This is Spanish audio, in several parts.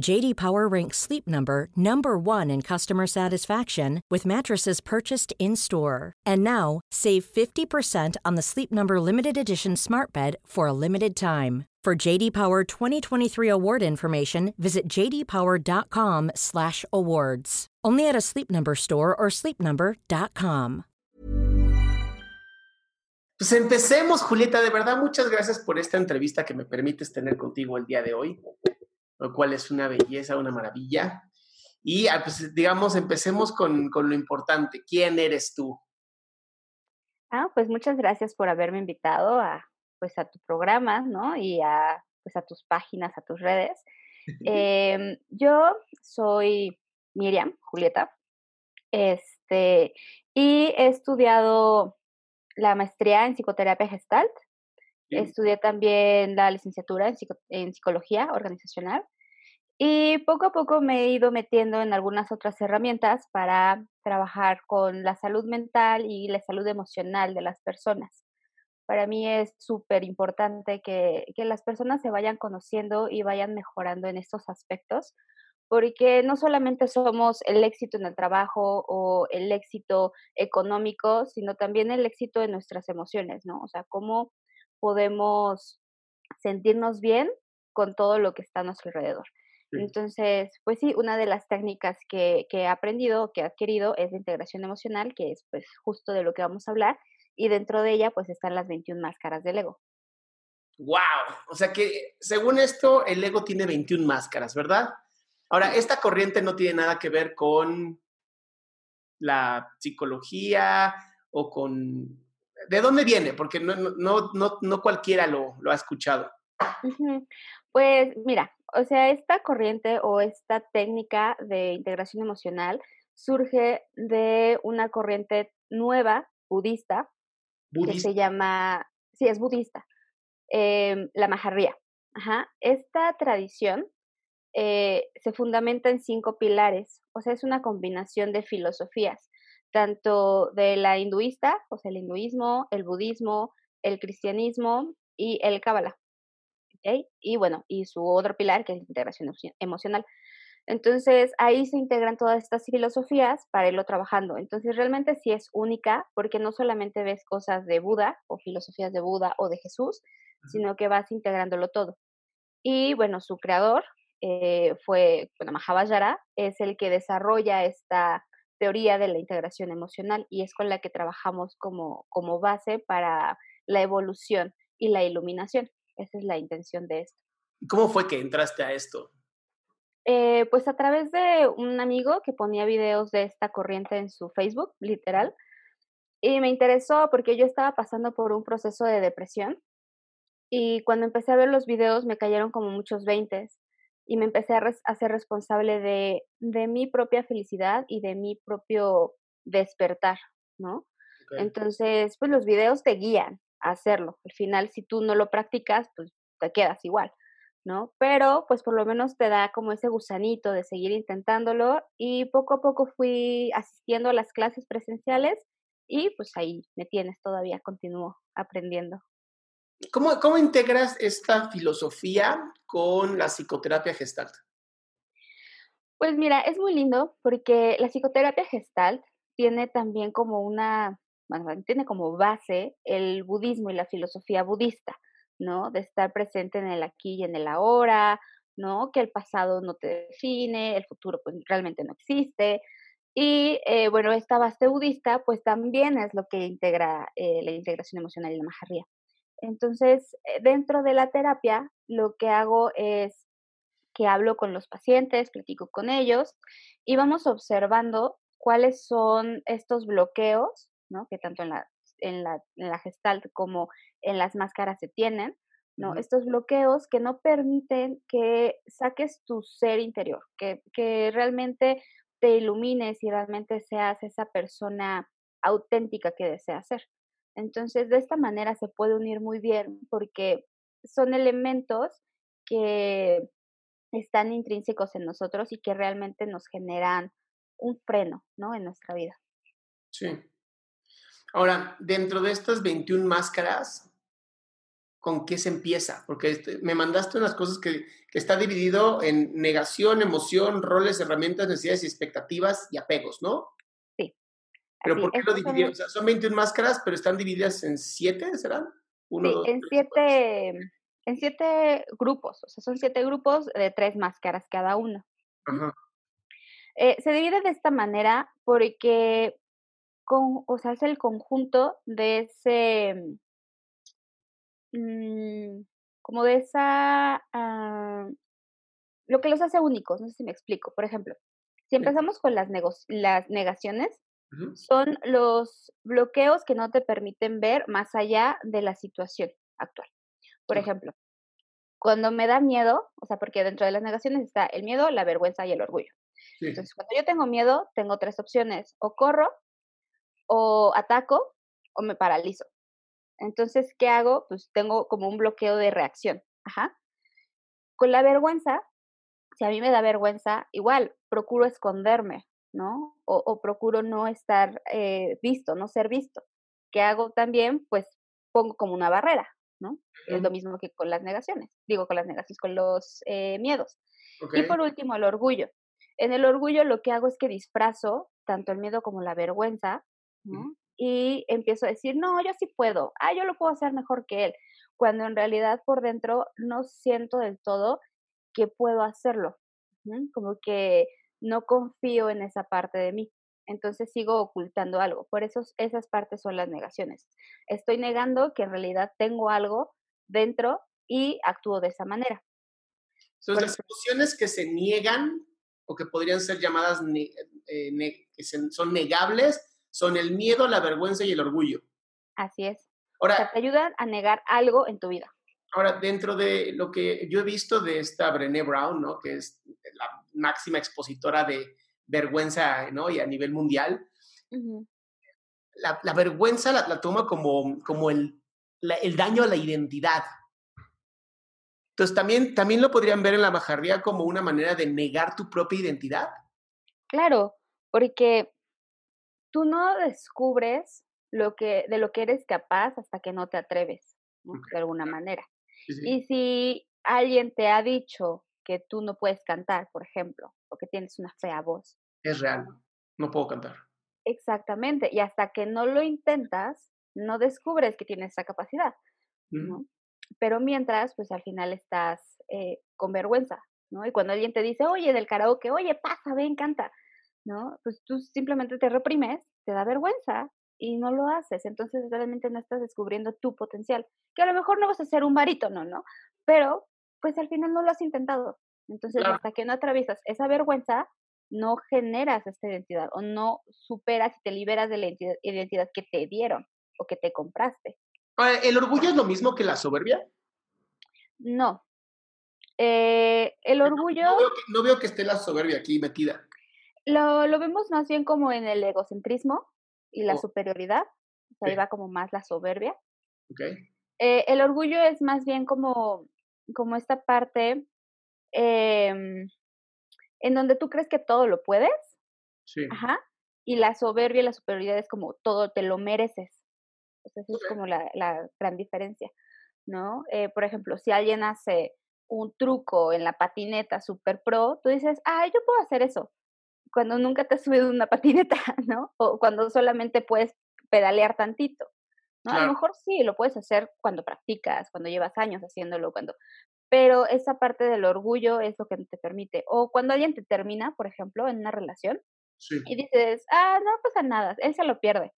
JD Power ranks Sleep Number number 1 in customer satisfaction with mattresses purchased in-store. And now, save 50% on the Sleep Number limited edition Smart Bed for a limited time. For JD Power 2023 award information, visit jdpower.com/awards. Only at a Sleep Number store or sleepnumber.com. Pues empecemos, Julieta. De verdad, muchas gracias por esta entrevista que me permites tener contigo el día de hoy, lo cual es una belleza, una maravilla. Y ah, pues, digamos, empecemos con, con lo importante. ¿Quién eres tú? Ah, pues muchas gracias por haberme invitado a, pues, a tu programa, ¿no? Y a, pues, a tus páginas, a tus redes. Em, yo soy Miriam, Julieta, este, y he estudiado la maestría en psicoterapia gestalt. Estudié también la licenciatura en, en, psicología organizacional y poco a poco me he ido metiendo en algunas otras herramientas para trabajar con la salud mental y la salud emocional de las personas. Para mí es súper importante que, que las personas se vayan conociendo y vayan mejorando en estos aspectos, porque no solamente somos el éxito en el trabajo o el éxito económico, sino también el éxito en nuestras emociones, ¿no? O sea, cómo podemos sentirnos bien con todo lo que está a nuestro alrededor. Entonces, pues sí, una de las técnicas que, que he aprendido, que he adquirido, es la integración emocional, que es pues justo de lo que vamos a hablar, y dentro de ella pues están las 21 máscaras del ego. ¡Wow! O sea que según esto, el ego tiene 21 máscaras, ¿verdad? Ahora, esta corriente no tiene nada que ver con la psicología o con... ¿De dónde viene? Porque no, no, no, no cualquiera lo, lo ha escuchado. Pues mira, o sea, esta corriente o esta técnica de integración emocional surge de una corriente nueva budista, que se llama, sí, es budista, em, la majarría. Ajá. Esta tradición eh, se fundamenta en cinco pilares, o sea, es una combinación de filosofías, tanto de la hinduista, o sea, el hinduismo, el budismo, el cristianismo y el cábala. Y bueno, y su otro pilar, que es la integración emocional. Entonces, ahí se integran todas estas filosofías para irlo trabajando. Entonces, realmente sí es única porque no solamente ves cosas de Buda o filosofías de Buda o de Jesús, sino que vas integrándolo todo. Y bueno, su creador eh, fue, bueno, Mahavajara, es el que desarrolla esta teoría de la integración emocional y es con la que trabajamos como, como base para la evolución y la iluminación. Esa es la intención de esto. ¿Cómo fue que entraste a esto? Eh, pues a través de un amigo que ponía videos de esta corriente en su Facebook, literal. Y me interesó porque yo estaba pasando por un proceso de depresión. Y cuando empecé a ver los videos me cayeron como muchos veintes. Y me empecé a, a ser responsable de, de, mi propia felicidad y de mi propio despertar, ¿no? Entonces, pues los videos te guían hacerlo. Al final, si tú no lo practicas, pues te quedas igual, ¿no? Pero pues por lo menos te da como ese gusanito de seguir intentándolo y poco a poco fui asistiendo a las clases presenciales y pues ahí me tienes todavía, continúo aprendiendo. ¿Cómo, cómo integras esta filosofía con la psicoterapia gestalt? Pues mira, es muy lindo porque la psicoterapia gestalt tiene también como una tiene como base el budismo y la filosofía budista, ¿no? De estar presente en el aquí y en el ahora, ¿no? Que el pasado no te define, el futuro pues realmente no existe. Y eh, bueno, esta base budista pues también es lo que integra eh, la integración emocional y la majarría. Entonces, eh, dentro de la terapia, lo que hago es que hablo con los pacientes, platico con ellos y vamos observando cuáles son estos bloqueos, ¿no? Que tanto en la, en la, en la gestalt como en las máscaras se tienen, ¿no? Estos bloqueos que no permiten que saques tu ser interior, que, que realmente te ilumines y realmente seas esa persona auténtica que deseas ser. Entonces, de esta manera se puede unir muy bien porque son elementos que están intrínsecos en nosotros y que realmente nos generan un freno, ¿no? En nuestra vida. Sí. Ahora, dentro de estas 21 máscaras, ¿con qué se empieza? Porque este, me mandaste unas cosas que, que, está dividido en negación, emoción, roles, herramientas, necesidades y expectativas y apegos, ¿no? ¿Pero por qué lo dividieron? Son... O sea, son 21 máscaras, pero están divididas en siete, ¿serán? Uno, sí, dos, en tres, siete, en siete grupos, o sea, son siete grupos de tres máscaras cada uno. Ajá. Eh, se divide de esta manera porque, con, o sea, es el conjunto de ese, mmm, como de esa, uh, lo que los hace únicos, no sé si me explico. Por ejemplo, si empezamos con las, las negaciones, uh -huh. son los bloqueos que no te permiten ver más allá de la situación actual. Por ejemplo, cuando me da miedo, o sea, porque dentro de las negaciones está el miedo, la vergüenza y el orgullo. Sí. Entonces, cuando yo tengo miedo, tengo tres opciones, o corro, o ataco, o me paralizo. Entonces, ¿qué hago? Pues tengo como un bloqueo de reacción. Ajá. Con la vergüenza, si a mí me da vergüenza, igual procuro esconderme, ¿no? O, o procuro no estar eh, visto, no ser visto. ¿Qué hago también? Pues pongo como una barrera, ¿no? Uh -huh. Es lo mismo que con las negaciones, digo con las negaciones, con los eh, miedos. Okay. Y por último, el orgullo. En el orgullo lo que hago es que disfrazo tanto el miedo como la vergüenza, ¿no? Uh -huh. Y empiezo a decir, no, yo sí puedo, ah, yo lo puedo hacer mejor que él, cuando en realidad por dentro no siento del todo que puedo hacerlo, ¿no? como que no confío en esa parte de mí entonces sigo ocultando algo. Por eso esas partes son las negaciones. Estoy negando que en realidad tengo algo dentro y actúo de esa manera. Entonces, las emociones que se niegan o que podrían ser llamadas ne eh, ne que son negables son el miedo, la vergüenza y el orgullo. Así es. Ahora, o sea, te ayudan a negar algo en tu vida. Ahora, dentro de lo que yo he visto de esta Brené Brown, ¿no? que es la máxima expositora de, vergüenza, ¿no? Y a nivel mundial. Uh -huh. la, la, vergüenza la, la, toma como, como el, la, el, daño a la identidad. Entonces, ¿también, también lo podrían ver en la majarría como una manera de negar tu propia identidad. Claro, porque tú no descubres lo que, de lo que eres capaz hasta que no te atreves, de alguna manera. Sí, sí. Y si alguien te ha dicho que tú no puedes cantar, por ejemplo, o que tienes una fea voz. Es real, no puedo cantar. Exactamente, y hasta que no lo intentas, no descubres que tienes esa capacidad, mm. ¿no? Pero mientras, pues al final estás eh, con vergüenza, ¿no? Y cuando alguien te dice, oye, del karaoke, oye, pasa, ven, canta, ¿no? Pues tú simplemente te reprimes, te da vergüenza y no lo haces. Entonces realmente no estás descubriendo tu potencial. Que a lo mejor no vas a ser un barítono, ¿no? Pero pues al final no lo has intentado. Entonces, claro. hasta que no atraviesas esa vergüenza, no generas esta identidad o no superas y te liberas de la identidad que te dieron o que te compraste. ¿El orgullo es lo mismo que la soberbia? No. Eh, el orgullo... No, no, veo que, no, veo que, esté la soberbia aquí metida. Lo, lo vemos más bien como en el egocentrismo y la oh. superioridad. O sea, sí. ahí va como más la soberbia. Okay. Eh, el orgullo es más bien como, como esta parte eh, en donde tú crees que todo lo puedes. Sí. Ajá. Y la soberbia y la superioridad es como todo te lo mereces. Esa es como la, la, gran diferencia, ¿no? Eh, por ejemplo, si alguien hace un truco en la patineta super pro, tú dices, ah, yo puedo hacer eso. Cuando nunca te has subido una patineta, ¿no? O cuando solamente puedes pedalear tantito. ¿no? A lo mejor sí, lo puedes hacer cuando practicas, cuando llevas años haciéndolo, cuando... Pero esa parte del orgullo es lo que te permite. O cuando alguien te termina, por ejemplo, en una relación, y dices, ah, no pasa nada, él se lo pierde.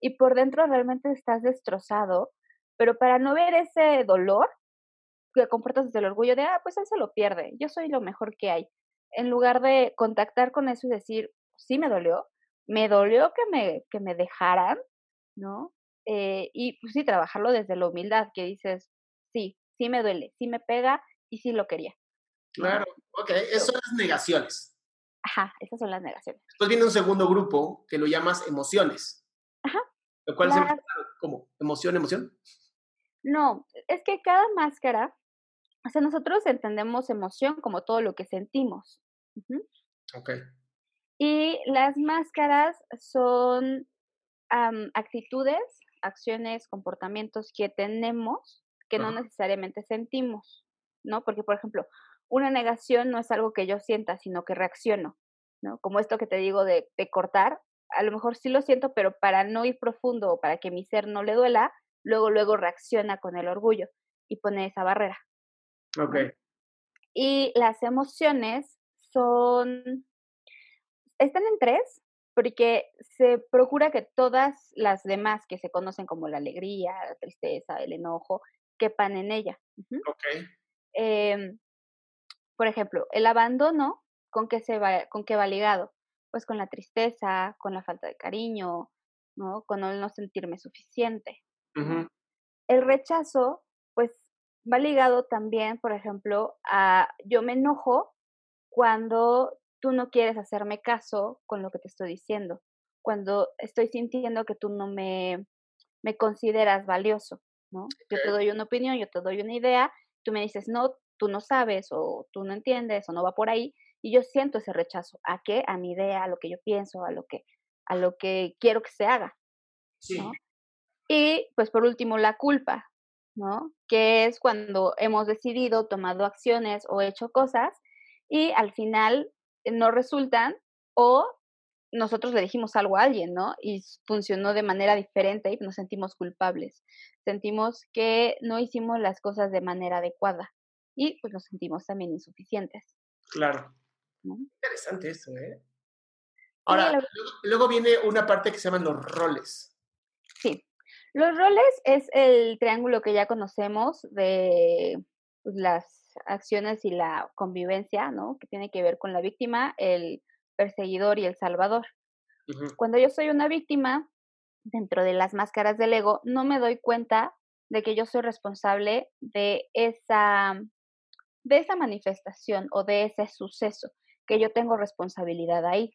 Y por dentro realmente estás destrozado, pero para no ver ese dolor, que comportas desde el orgullo de, ah, pues él se lo pierde, yo soy lo mejor que hay. En lugar de contactar con eso y decir, sí me dolió, me dolió que me, que me dejaran, ¿no? Eh, y pues sí, trabajarlo desde la humildad, que dices, sí, sí me duele, sí me pega y sí lo quería. Claro, ok, esas son las negaciones. Ajá, esas son las negaciones. Después viene un segundo grupo que lo llamas emociones. Ajá. Lo cual es como emoción, emoción. No, es que cada máscara, o sea, nosotros entendemos emoción como todo lo que sentimos. Ok. Y las máscaras son actitudes, acciones, comportamientos que tenemos que no necesariamente sentimos, ¿no? Porque, por ejemplo, una negación no es algo que yo sienta, sino que reacciono, ¿no? Como esto que te digo de, de cortar, a lo mejor sí lo siento, pero para no ir profundo o para que mi ser no le duela, luego, luego reacciona con el orgullo y pone esa barrera. Ok. Y las emociones son, están en tres, porque se procura que todas las demás que se conocen como la alegría, la tristeza, el enojo, quepan en ella. Ok. Em, por ejemplo, el abandono, ¿con qué, se va, ¿con qué va ligado? Pues con la tristeza, con la falta de cariño, ¿no? Con el no sentirme suficiente. El rechazo, pues va ligado también, por ejemplo, a yo me enojo cuando tú no quieres hacerme caso con lo que te estoy diciendo, cuando estoy sintiendo que tú no me, me consideras valioso, ¿no? Yo te doy una opinión, yo te doy una idea, tú me dices, no, tú no sabes o tú no entiendes o no va por ahí, y yo siento ese rechazo. ¿A qué? A mi idea, a lo que yo pienso, a lo que, a lo que quiero que se haga. Sí. Y pues por último, la culpa, ¿no? Que es cuando hemos decidido, tomado acciones o hecho cosas y al final no resultan o nosotros le dijimos algo a alguien, ¿no? Y funcionó de manera diferente y nos sentimos culpables. Sentimos que no hicimos las cosas de manera adecuada y pues nos sentimos también insuficientes. Claro. Interesante eso, ¿eh? Ahora, luego, viene una parte que se llaman los roles. Sí. Los roles es el triángulo que ya conocemos de pues, las acciones y la convivencia, ¿no? Que tiene que ver con la víctima, el perseguidor y el salvador. Cuando yo soy una víctima, dentro de las máscaras del ego, no me doy cuenta de que yo soy responsable de esa, de esa manifestación o de ese suceso, que yo tengo responsabilidad ahí.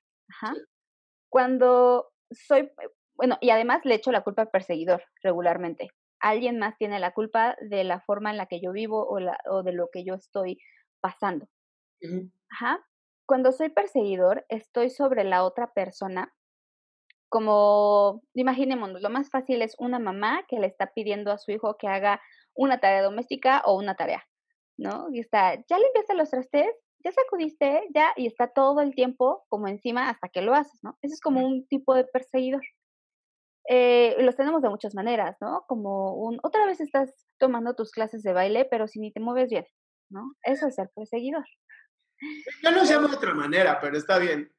Cuando soy, bueno, y además le echo la culpa al perseguidor regularmente alguien más tiene la culpa de la forma en la que yo vivo o, la, o de lo que yo estoy pasando. Ajá. Cuando soy perseguidor, estoy sobre la otra persona. Como, imaginemos, lo más fácil es una mamá que le está pidiendo a su hijo que haga una tarea doméstica o una tarea, ¿no? Y está, ya limpiaste los trastes, ya sacudiste, ya, y está todo el tiempo como encima hasta que lo haces, ¿no? Eso es como un tipo de perseguidor eh, los tenemos de muchas maneras, ¿no? Como un, otra vez estás tomando tus clases de baile, pero si ni te mueves bien, ¿no? Eso es ser perseguidor. Yo lo llamo de otra manera, pero está bien.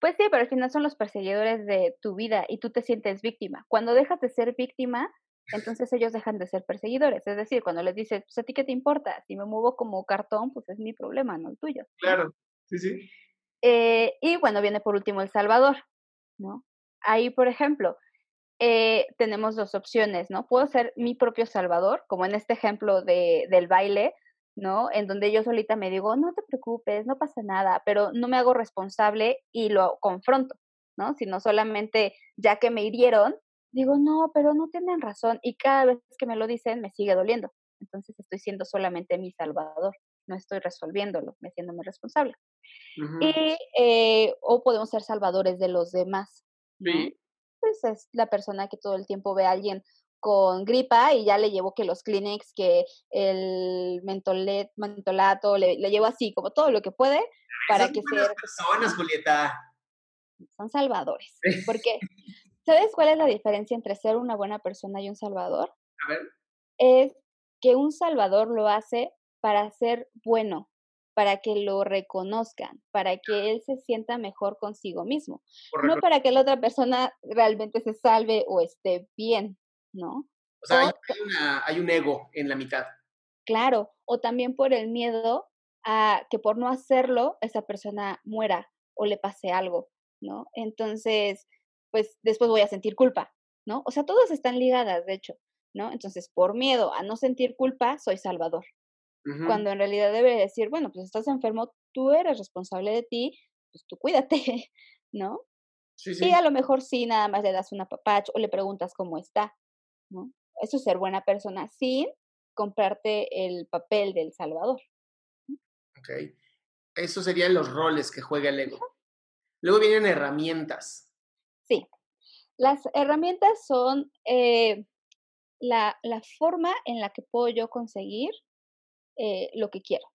Pues sí, pero al final son los perseguidores de tu vida y tú te sientes víctima. Cuando dejas de ser víctima, entonces ellos dejan de ser perseguidores. Es decir, cuando les dices, pues a ti qué te importa, si me muevo como cartón, pues es mi problema, no el tuyo. Claro, sí, sí. Eh, y bueno, viene por último El Salvador, ¿no? Ahí, por ejemplo, eh, tenemos dos opciones, ¿no? Puedo ser mi propio salvador, como en este ejemplo de, del baile, ¿no? En donde yo solita me digo, no te preocupes, no pasa nada, pero no me hago responsable y lo confronto, ¿no? Sino solamente ya que me hirieron, digo, no, pero no tienen razón y cada vez que me lo dicen me sigue doliendo. Entonces estoy siendo solamente mi salvador, no estoy resolviéndolo, me haciéndome responsable. Y, eh, o podemos ser salvadores de los demás. Sí pues es la persona que todo el tiempo ve a alguien con gripa y ya le llevo que los Kleenex, que el mentolet, mentolato, le, le, llevo así, como todo lo que puede para que sea... personas, Julieta. Son salvadores. Porque ¿Sabes cuál es la diferencia entre ser una buena persona y un salvador? A ver. Es que un salvador lo hace para ser bueno, para que lo reconozcan, para que él se sienta mejor consigo mismo, no para que la otra persona realmente se salve o esté bien, ¿no? O sea, hay, hay un ego en la mitad. Claro, o también por el miedo a que por no hacerlo esa persona muera o le pase algo, ¿no? Entonces, pues después voy a sentir culpa, ¿no? O sea, todas están ligadas, de hecho, ¿no? Entonces, por miedo a no sentir culpa, soy salvador. Cuando en realidad debe decir, bueno, pues estás enfermo, tú eres responsable de ti, pues tú cuídate, ¿no? Sí, sí. Y a lo mejor sí, nada más le das una papacho o le preguntas cómo está, ¿no? Eso es ser buena persona sin comprarte el papel del salvador. Ok. Esos serían los roles que juega el ego. Luego vienen herramientas. Sí. Las herramientas son eh, la, la, forma en la que puedo yo conseguir eh, lo que quiero.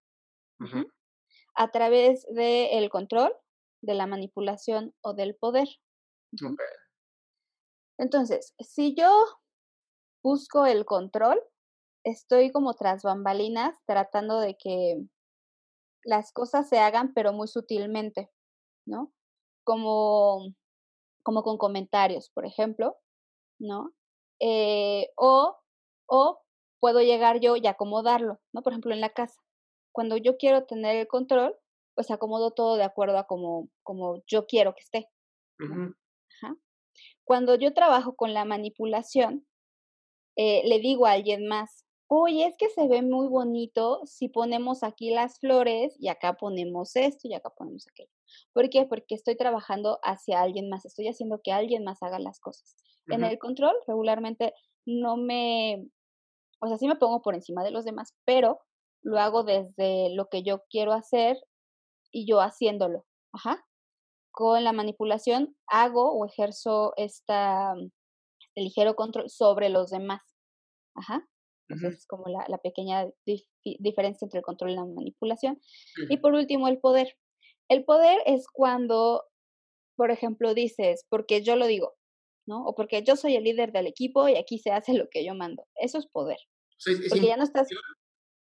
A través del control, de la manipulación o del poder. Entonces, si yo busco el control, estoy como tras bambalinas tratando de que las cosas se hagan, pero muy sutilmente, ¿no? Como, como con comentarios, por ejemplo, ¿no? Eh, o, o puedo llegar yo y acomodarlo, ¿no? Por ejemplo, en la casa. Cuando yo quiero tener el control, pues acomodo todo de acuerdo a como, como yo quiero que esté. Cuando yo trabajo con la manipulación, eh, le digo a alguien más, oye, es que se ve muy bonito si ponemos aquí las flores y acá ponemos esto y acá ponemos aquello. ¿Por qué? Porque estoy trabajando hacia alguien más, estoy haciendo que alguien más haga las cosas. En el control regularmente no me, o sea, sí me pongo por encima de los demás, pero lo hago desde lo que yo quiero hacer y yo haciéndolo. Ajá. Con la manipulación hago o ejerzo esta, este ligero control sobre los demás. Ajá es como la, la pequeña diferencia entre el control y la manipulación. Y por último, el poder. El poder es cuando, por ejemplo, dices, porque yo lo digo, ¿no? O porque yo soy el líder del equipo y aquí se hace lo que yo mando. Eso es poder. porque ya no estás...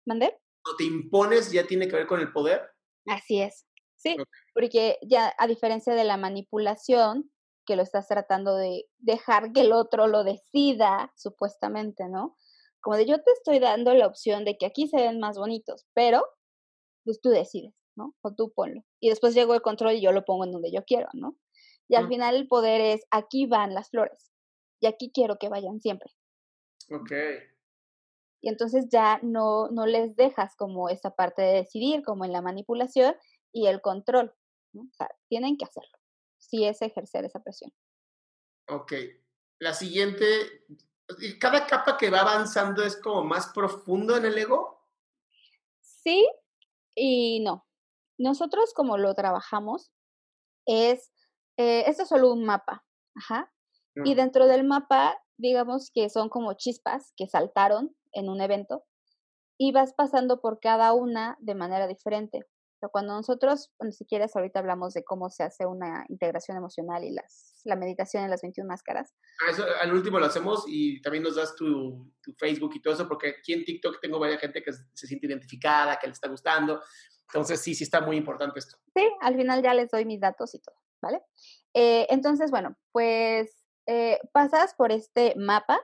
¿Mandé? Cuando te impones ya tiene que ver con el poder. Así es. Sí, porque ya a diferencia de la manipulación, que lo estás tratando de dejar que el otro lo decida, supuestamente, ¿no? Como de yo te estoy dando la opción de que aquí se ven más bonitos, pero pues tú decides, ¿no? O tú ponlo. Y después llegó el control y yo lo pongo en donde yo quiero, ¿no? Y al final el poder es, aquí van las flores. Y aquí quiero que vayan siempre. Ok. Y entonces ya no, no les dejas como esa parte de decidir, como en la manipulación y el control. ¿no? O sea, tienen que hacerlo. Si es ejercer esa presión. Ok. La siguiente, cada capa que va avanzando es como más profundo en el ego. Sí y no. Nosotros como lo trabajamos es, eh, esto es solo un mapa, ajá. Y dentro del mapa, digamos que son como chispas que saltaron en un evento y vas pasando por cada una de manera diferente cuando nosotros, bueno, si quieres, ahorita hablamos de cómo se hace una integración emocional y las, la meditación en las 21 máscaras. Ah, eso al último lo hacemos y también nos das tu, tu, Facebook y todo eso, porque aquí en TikTok tengo varias gente que se siente identificada, que le está gustando. Entonces, sí, sí está muy importante esto. Sí, al final ya les doy mis datos y todo, ¿vale? Eh, entonces, bueno, pues eh, pasas por este mapa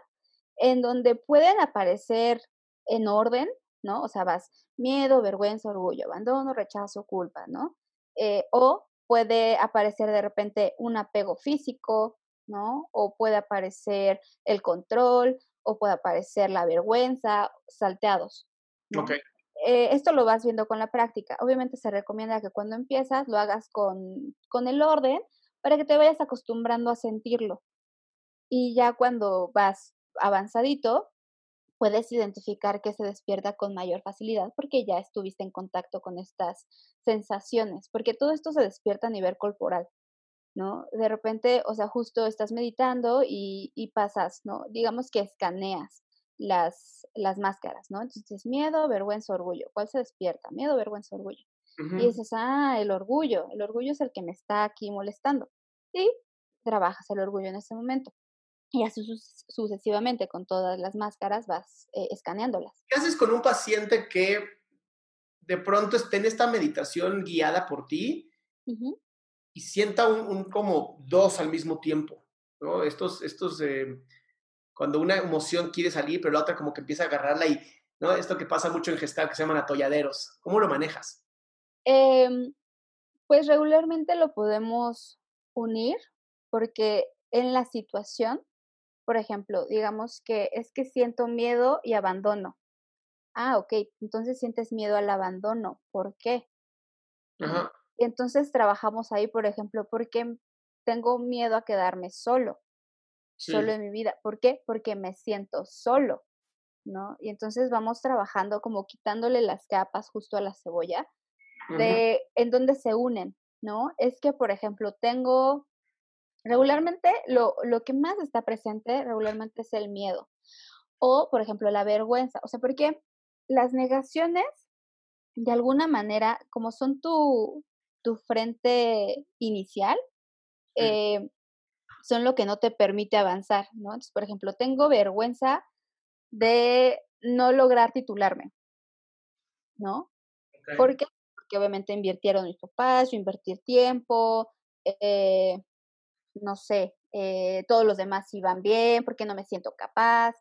en donde pueden aparecer en orden ¿no? O sea, vas miedo, vergüenza, orgullo, abandono, rechazo, culpa, ¿no? Eh, o puede aparecer de repente un apego físico, ¿no? O puede aparecer el control, o puede aparecer la vergüenza, salteados. Eh, esto lo vas viendo con la práctica. Obviamente se recomienda que cuando empiezas lo hagas con, con el orden para que te vayas acostumbrando a sentirlo. Y ya cuando vas avanzadito, puedes identificar que se despierta con mayor facilidad porque ya estuviste en contacto con estas sensaciones, porque todo esto se despierta a nivel corporal, ¿no? De repente, o sea, justo estás meditando y, pasas, ¿no? Digamos que escaneas las, las máscaras, ¿no? Entonces, miedo, vergüenza, orgullo. ¿Cuál se despierta? Miedo, vergüenza, orgullo. Y dices, ah, el orgullo, el orgullo es el que me está aquí molestando. Y trabajas el orgullo en ese momento. Y así sucesivamente, con todas las máscaras vas eh, escaneándolas. ¿Qué haces con un paciente que de pronto esté en esta meditación guiada por ti y sienta un, como dos al mismo tiempo? ¿no? Estos, estos eh, cuando una emoción quiere salir, pero la otra como que empieza a agarrarla y, ¿no? Esto que pasa mucho en gestal que se llaman atolladeros. ¿Cómo lo manejas? Em, pues regularmente lo podemos unir porque en la situación por ejemplo, digamos que es que siento miedo y abandono. Ah, ok, entonces sientes miedo al abandono. ¿Por qué? Ajá. Y entonces trabajamos ahí, por ejemplo, porque tengo miedo a quedarme solo, solo en mi vida. ¿Por qué? Porque me siento solo, ¿no? Y entonces vamos trabajando como quitándole las capas justo a la cebolla, de en donde se unen, ¿no? Es que, por ejemplo, tengo Regularmente lo, lo que más está presente regularmente es el miedo o, por ejemplo, la vergüenza. O sea, porque las negaciones, de alguna manera, como son tu, tu frente inicial, eh, son lo que no te permite avanzar, ¿no? Entonces, por ejemplo, tengo vergüenza de no lograr titularme, ¿no? ¿Por qué? Porque obviamente invirtieron mis papás, yo invertir tiempo, eh, no sé, eh, todos los demás iban bien, porque no me siento capaz,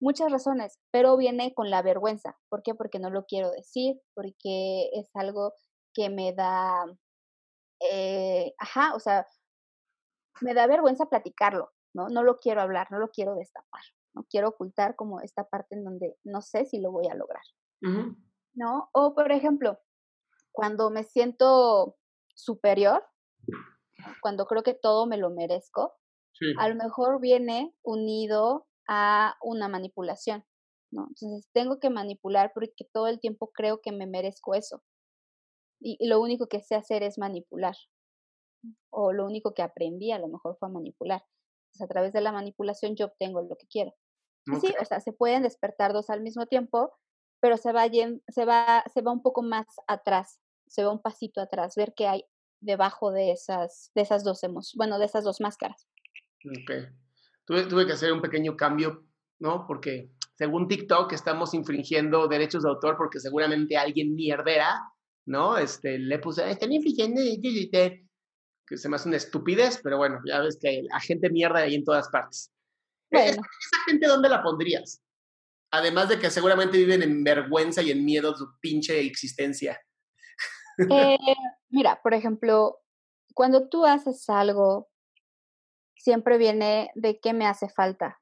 muchas razones, pero viene con la vergüenza. ¿Por qué? Porque no lo quiero decir, porque es algo que me da, eh, ajá, o sea, me da vergüenza platicarlo, ¿no? No lo quiero hablar, no lo quiero destapar, no quiero ocultar como esta parte en donde no sé si lo voy a lograr, ¿no? O, por ejemplo, cuando me siento superior, cuando creo que todo me lo merezco, a lo mejor viene unido a una manipulación, ¿no? Entonces tengo que manipular porque todo el tiempo creo que me merezco eso. Y, lo único que sé hacer es manipular. O lo único que aprendí a lo mejor fue a manipular. Entonces a través de la manipulación yo obtengo lo que quiero. Sí, o sea, se pueden despertar dos al mismo tiempo, pero se va, se va, se va un poco más atrás, se va un pasito atrás, ver qué hay debajo de esas, de esas dos emociones, bueno, de esas dos máscaras. Ok. Tuve, tuve que hacer un pequeño cambio, ¿no? Porque según TikTok estamos infringiendo derechos de autor porque seguramente alguien mierdera, ¿no? Este, le puse, están infringiendo, que se me hace una estupidez, pero bueno, ya ves que la gente mierda ahí en todas partes. ¿Esa, ¿Esa, gente dónde la pondrías? Además de que seguramente viven en vergüenza y en miedo de su pinche existencia. Eh, mira, por ejemplo, cuando tú haces algo, siempre viene de qué me hace falta,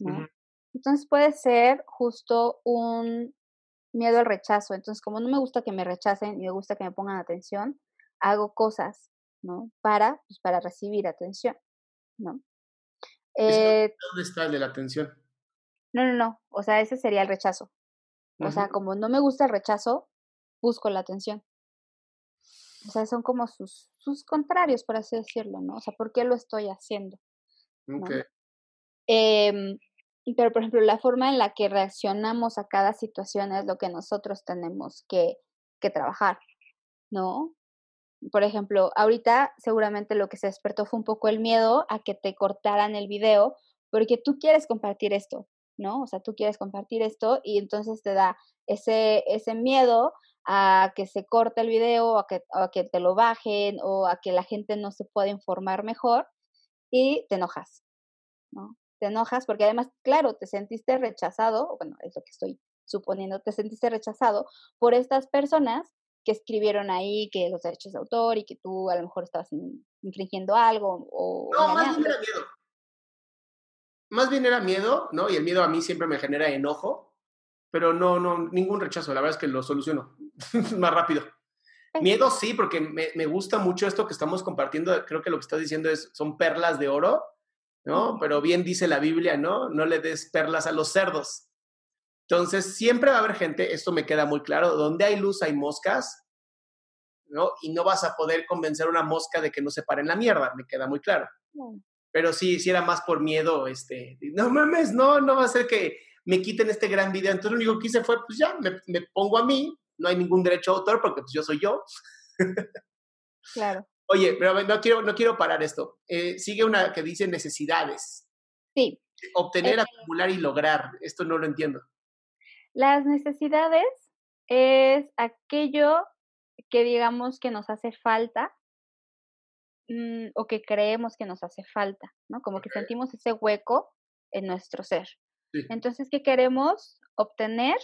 ¿no? Entonces puede ser justo un miedo al rechazo. Entonces, como no me gusta que me rechacen y me gusta que me pongan atención, hago cosas, ¿no? Para, pues, para recibir atención, ¿no? Eh, ¿Dónde está el de la atención? No, no, no. O sea, ese sería el rechazo. O sea, como no me gusta el rechazo, busco la atención. O sea, son como sus, sus contrarios, por así decirlo, ¿no? O sea, ¿por qué lo estoy haciendo? Eh, pero, por ejemplo, la forma en la que reaccionamos a cada situación es lo que nosotros tenemos que, que trabajar, ¿no? Por ejemplo, ahorita seguramente lo que se despertó fue un poco el miedo a que te cortaran el video porque tú quieres compartir esto, ¿no? O sea, tú quieres compartir esto y entonces te da ese, ese miedo a que se corte el video, a que, a que te lo bajen o a que la gente no se pueda informar mejor y te enojas, ¿no? Te enojas porque además, claro, te sentiste rechazado, bueno, es lo que estoy suponiendo, te sentiste rechazado por estas personas que escribieron ahí que los derechos de autor y que tú a lo mejor estabas infringiendo algo o... No, más bien era miedo. Más bien era miedo, ¿no? Y el miedo a mí siempre me genera enojo pero no, no, ningún rechazo, la verdad es que lo soluciono más rápido. Miedo sí, porque me, me, gusta mucho esto que estamos compartiendo, creo que lo que estás diciendo es, son perlas de oro, ¿no? Pero bien dice la Biblia, ¿no? No le des perlas a los cerdos. Entonces, siempre va a haber gente, esto me queda muy claro, donde hay luz hay moscas, ¿no? Y no vas a poder convencer a una mosca de que no se pare en la mierda, me queda muy claro. Pero sí, si era más por miedo, este, no mames, no, no va a ser que me quiten este gran video. Entonces lo único que hice fue, pues ya, me, pongo a mí, no hay ningún derecho autor porque pues yo soy yo. Claro. Oye, pero no quiero, no quiero parar esto. Eh, sigue una que dice necesidades. Sí. Obtener, acumular y lograr. Esto no lo entiendo. Las necesidades es aquello que digamos que nos hace falta mm, o que creemos que nos hace falta, ¿no? Como que sentimos ese hueco en nuestro ser. Entonces, ¿qué queremos obtener?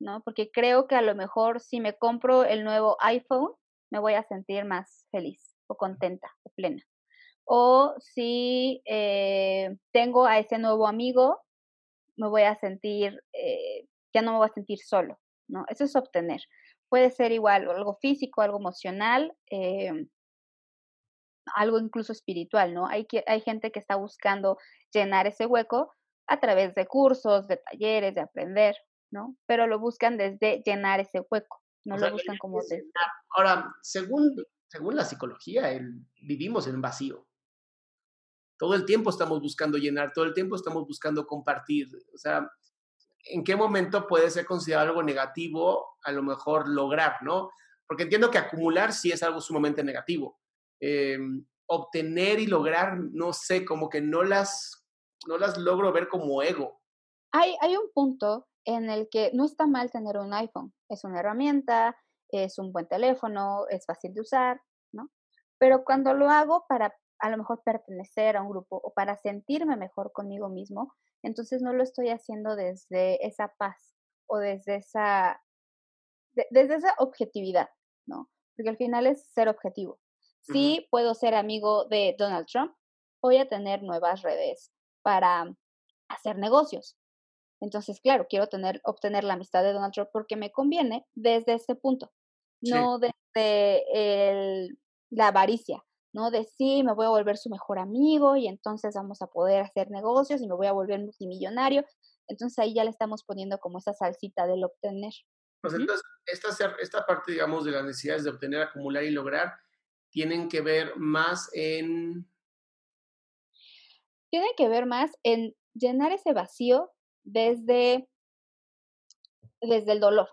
¿No? Porque creo que a lo mejor si me compro el nuevo iPhone, me voy a sentir más feliz o contenta o plena. O si eh, tengo a ese nuevo amigo, me voy a sentir, eh, ya no me voy a sentir solo, ¿no? Eso es obtener. Puede ser igual algo físico, algo emocional, em, algo incluso espiritual, ¿no? Hay, hay gente que está buscando llenar ese hueco a través de cursos, de talleres, de aprender, ¿no? Pero lo buscan desde llenar ese hueco, no lo buscan como desde... Ahora, según, según la psicología, el, vivimos en un vacío. Todo el tiempo estamos buscando llenar, todo el tiempo estamos buscando compartir. O sea, ¿en qué momento puede ser considerado algo negativo a lo mejor lograr, ¿no? Porque entiendo que acumular sí es algo sumamente negativo. Em, obtener y lograr, no sé, como que no las no las logro ver como ego. Hay, hay un punto en el que no está mal tener un iPhone. Es una herramienta, es un buen teléfono, es fácil de usar, ¿no? Pero cuando lo hago para a lo mejor pertenecer a un grupo o para sentirme mejor conmigo mismo, entonces no lo estoy haciendo desde esa paz o desde esa, desde esa objetividad, ¿no? Porque al final es ser objetivo. Sí puedo ser amigo de Donald Trump, voy a tener nuevas redes para hacer negocios. Entonces, claro, quiero tener, obtener la amistad de Donald Trump porque me conviene desde ese punto, no desde el, la avaricia, ¿no? De sí, me voy a volver su mejor amigo y entonces vamos a poder hacer negocios y me voy a volver multimillonario. Entonces ahí ya le estamos poniendo como esa salsita del obtener. Pues entonces, esta, esta parte, digamos, de las necesidades de obtener, acumular y lograr, tienen que ver más en tiene que ver más en llenar ese vacío desde, desde el dolor.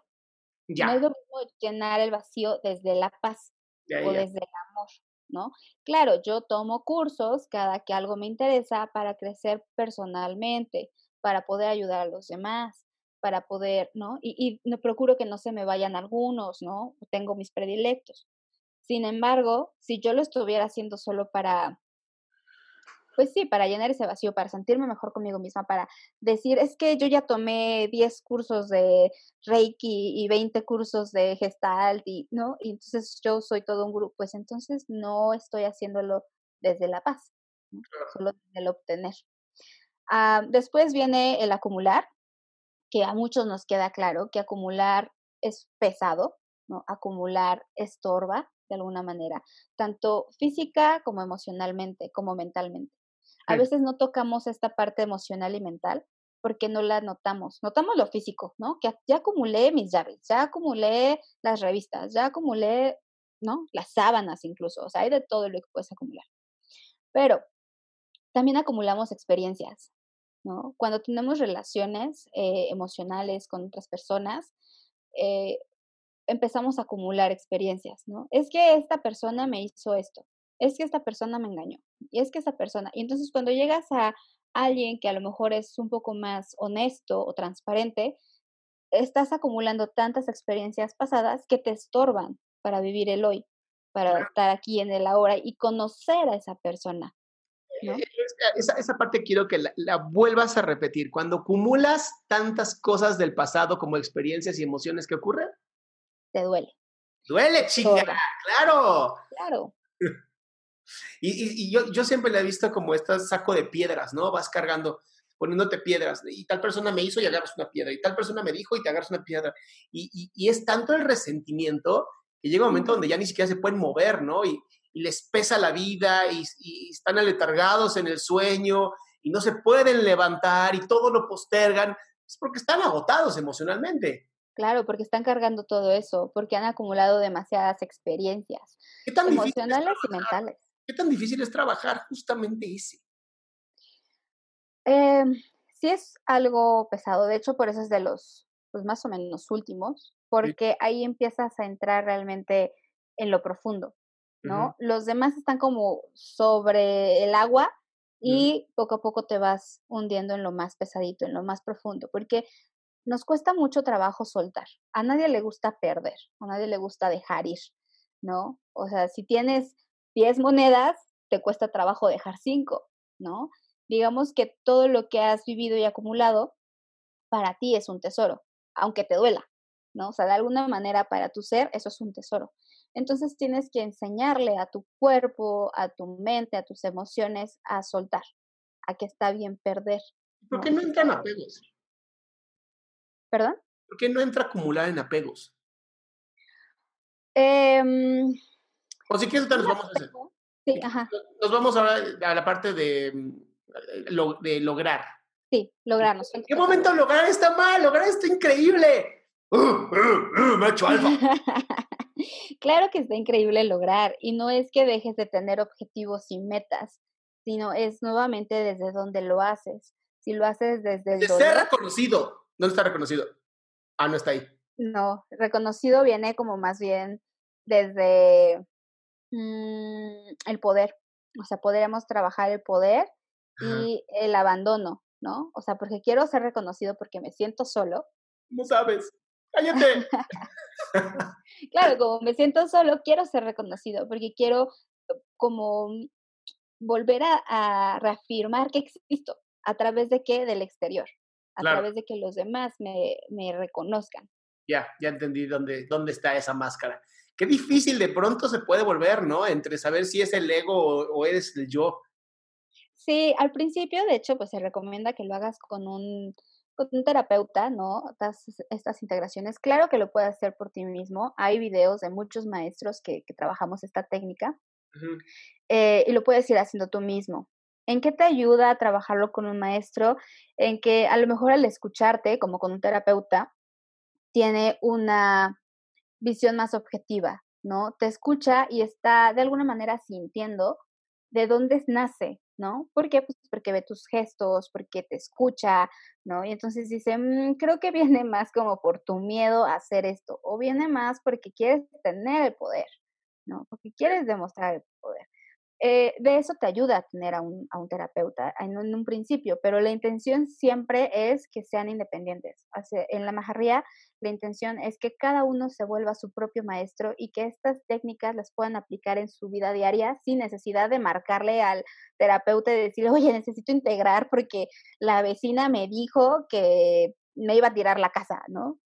No es lo mismo llenar el vacío desde la paz o desde el amor, ¿no? Claro, yo tomo cursos cada que algo me interesa para crecer personalmente, para poder ayudar a los demás, para poder, ¿no? Y, y procuro que no se me vayan algunos, ¿no? Tengo mis predilectos. Sin embargo, si yo lo estuviera haciendo solo para pues sí, para llenar ese vacío, para sentirme mejor conmigo misma, para decir, es que yo ya tomé 10 cursos de Reiki y 20 cursos de Gestalt, y, ¿no? Y entonces yo soy todo un grupo, pues entonces no estoy haciéndolo desde la paz, solo desde el obtener. Ah, después viene el acumular, que a muchos nos queda claro que acumular es pesado, ¿no? Acumular estorba de alguna manera, tanto física como emocionalmente, como mentalmente. A veces no tocamos esta parte emocional y mental porque no la notamos. Notamos lo físico, ¿no? Que ya acumulé mis llaves, ya acumulé las revistas, ya acumulé, ¿no? Las sábanas incluso, o sea, hay de todo lo que puedes acumular. Pero también acumulamos experiencias, ¿no? Cuando tenemos relaciones eh, emocionales con otras personas, eh, empezamos a acumular experiencias, ¿no? Es que esta persona me hizo esto, es que esta persona me engañó, y es que esta persona, y entonces cuando llegas a alguien que a lo mejor es un poco más honesto o transparente, estás acumulando tantas experiencias pasadas que te estorban para vivir el hoy, para estar aquí en el ahora y conocer a esa persona. ¿no? Eh, esa, esa, parte quiero que la, vuelvas a repetir. Cuando acumulas tantas cosas del pasado como experiencias y emociones que ocurren, te duele. Duele, chica, claro. Claro. Y, yo, yo, siempre le he visto como este saco de piedras, ¿no? Vas cargando, poniéndote piedras. Y tal persona me hizo y agarras una piedra. Y tal persona me dijo y te agarras una piedra. Y, y es tanto el resentimiento que llega un momento donde ya ni siquiera se pueden mover, ¿no? Y, les pesa la vida y, están aletargados en el sueño y no se pueden levantar y todo lo postergan. Es porque están agotados emocionalmente. Claro, porque están cargando todo eso, porque han acumulado demasiadas experiencias emocionales y mentales. ¿Qué tan difícil es trabajar justamente ese? Eh, sí es algo pesado, de hecho por eso es de los pues más o menos últimos, porque ahí empiezas a entrar realmente en lo profundo, ¿no? Los demás están como sobre el agua y poco a poco te vas hundiendo en lo más pesadito, en lo más profundo, porque nos cuesta mucho trabajo soltar. A nadie le gusta perder, a nadie le gusta dejar ir, ¿no? O sea, si tienes 10 monedas, te cuesta trabajo dejar 5, ¿no? Digamos que todo lo que has vivido y acumulado para ti es un tesoro, aunque te duela, ¿no? O sea, de alguna manera para tu ser eso es un tesoro. Entonces tienes que enseñarle a tu cuerpo, a tu mente, a tus emociones a soltar, a que está bien perder. ¿Por qué no entran apegos? ¿Perdón? ¿Por qué no entra acumular en apegos? Em, o si quieres, nos vamos a hacer. Sí, ajá. Nos vamos ahora a la parte de, mm, de lograr. Sí, lograrnos. ¿En qué momento lograr está mal? Lograr está increíble. Uh, uh, uh, macho alfa. claro que está increíble lograr y no es que dejes de tener objetivos y metas, sino es nuevamente desde donde lo haces. Si lo haces desde el de ser reconocido. ¿Dónde está reconocido? Ah, no está ahí. No, reconocido viene como más bien desde mm, el poder. O sea, podríamos trabajar el poder y el abandono, ¿no? O sea, porque quiero ser reconocido porque me siento solo. No sabes. Cállate. claro, como me siento solo, quiero ser reconocido porque quiero como volver a, reafirmar que existo. ¿A través de qué? Del exterior. A través de que los demás me, me reconozcan. Ya, ya entendí dónde, dónde está esa máscara. Qué difícil de pronto se puede volver, ¿no? Entre saber si es el ego o, o eres el yo. Sí, al principio, de hecho, pues se recomienda que lo hagas con un con un terapeuta, ¿no? Estas, estas integraciones. Claro que lo puedes hacer por ti mismo. Hay videos de muchos maestros que, trabajamos esta técnica eh, y lo puedes ir haciendo tú mismo. ¿En qué te ayuda a trabajarlo con un maestro? En que a lo mejor al escucharte, como con un terapeuta, tiene una visión más objetiva, ¿no? Te escucha y está de alguna manera sintiendo de dónde nace ¿no? ¿Por qué? Pues porque ve tus gestos, porque te escucha, ¿no? Y entonces dice, mm, creo que viene más como por tu miedo a hacer esto, o viene más porque quieres tener el poder, ¿no? Porque quieres demostrar el poder. Eh, de eso te ayuda a tener a un, a un terapeuta en un, principio, pero la intención siempre es que sean independientes. en la majarría, la intención es que cada uno se vuelva su propio maestro y que estas técnicas las puedan aplicar en su vida diaria sin necesidad de marcarle al terapeuta y decirle, oye, necesito integrar porque la vecina me dijo que me iba a tirar la casa, ¿no?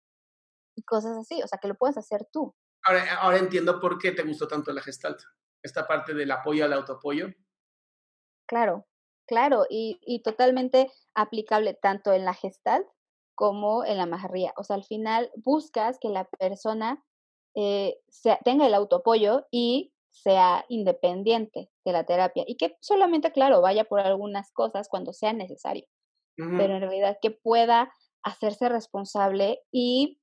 Y cosas así, o sea, que lo puedes hacer tú. Ahora, ahora entiendo por qué te gustó tanto la gestalt esta parte del apoyo al autoapoyo. Claro, claro, y, y totalmente aplicable tanto en la gestal como en la majarría. O sea, al final buscas que la persona eh, tenga el autoapoyo y sea independiente de la terapia y que solamente, claro, vaya por algunas cosas cuando sea necesario, pero en realidad que pueda hacerse responsable y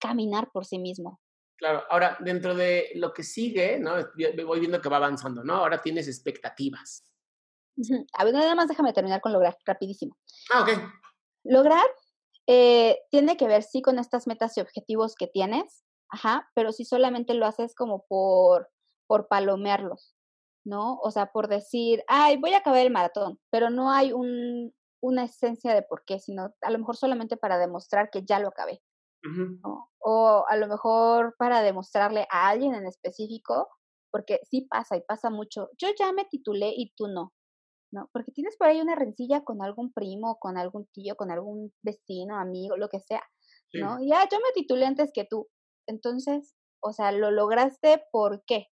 caminar por sí mismo. Claro, ahora dentro de lo que sigue, ¿no? Voy viendo que va avanzando, ¿no? Ahora tienes expectativas. A ver, nada más déjame terminar con lograr, rapidísimo. Ah, ok. Lograr eh, tiene que ver, sí, con estas metas y objetivos que tienes, ajá, pero si solamente lo haces como por, por palomearlos, ¿no? O sea, por decir, ay, voy a acabar el maratón, pero no hay un, una esencia de por qué, sino a lo mejor solamente para demostrar que ya lo acabé. O a lo mejor para demostrarle a alguien en específico, porque sí pasa y pasa mucho. Yo ya me titulé y tú no, ¿no? Porque tienes por ahí una rencilla con algún primo, con algún tío, con algún vecino, amigo, lo que sea, ¿no? Ya yo me titulé antes que tú. Entonces, o sea, lo lograste ¿por qué?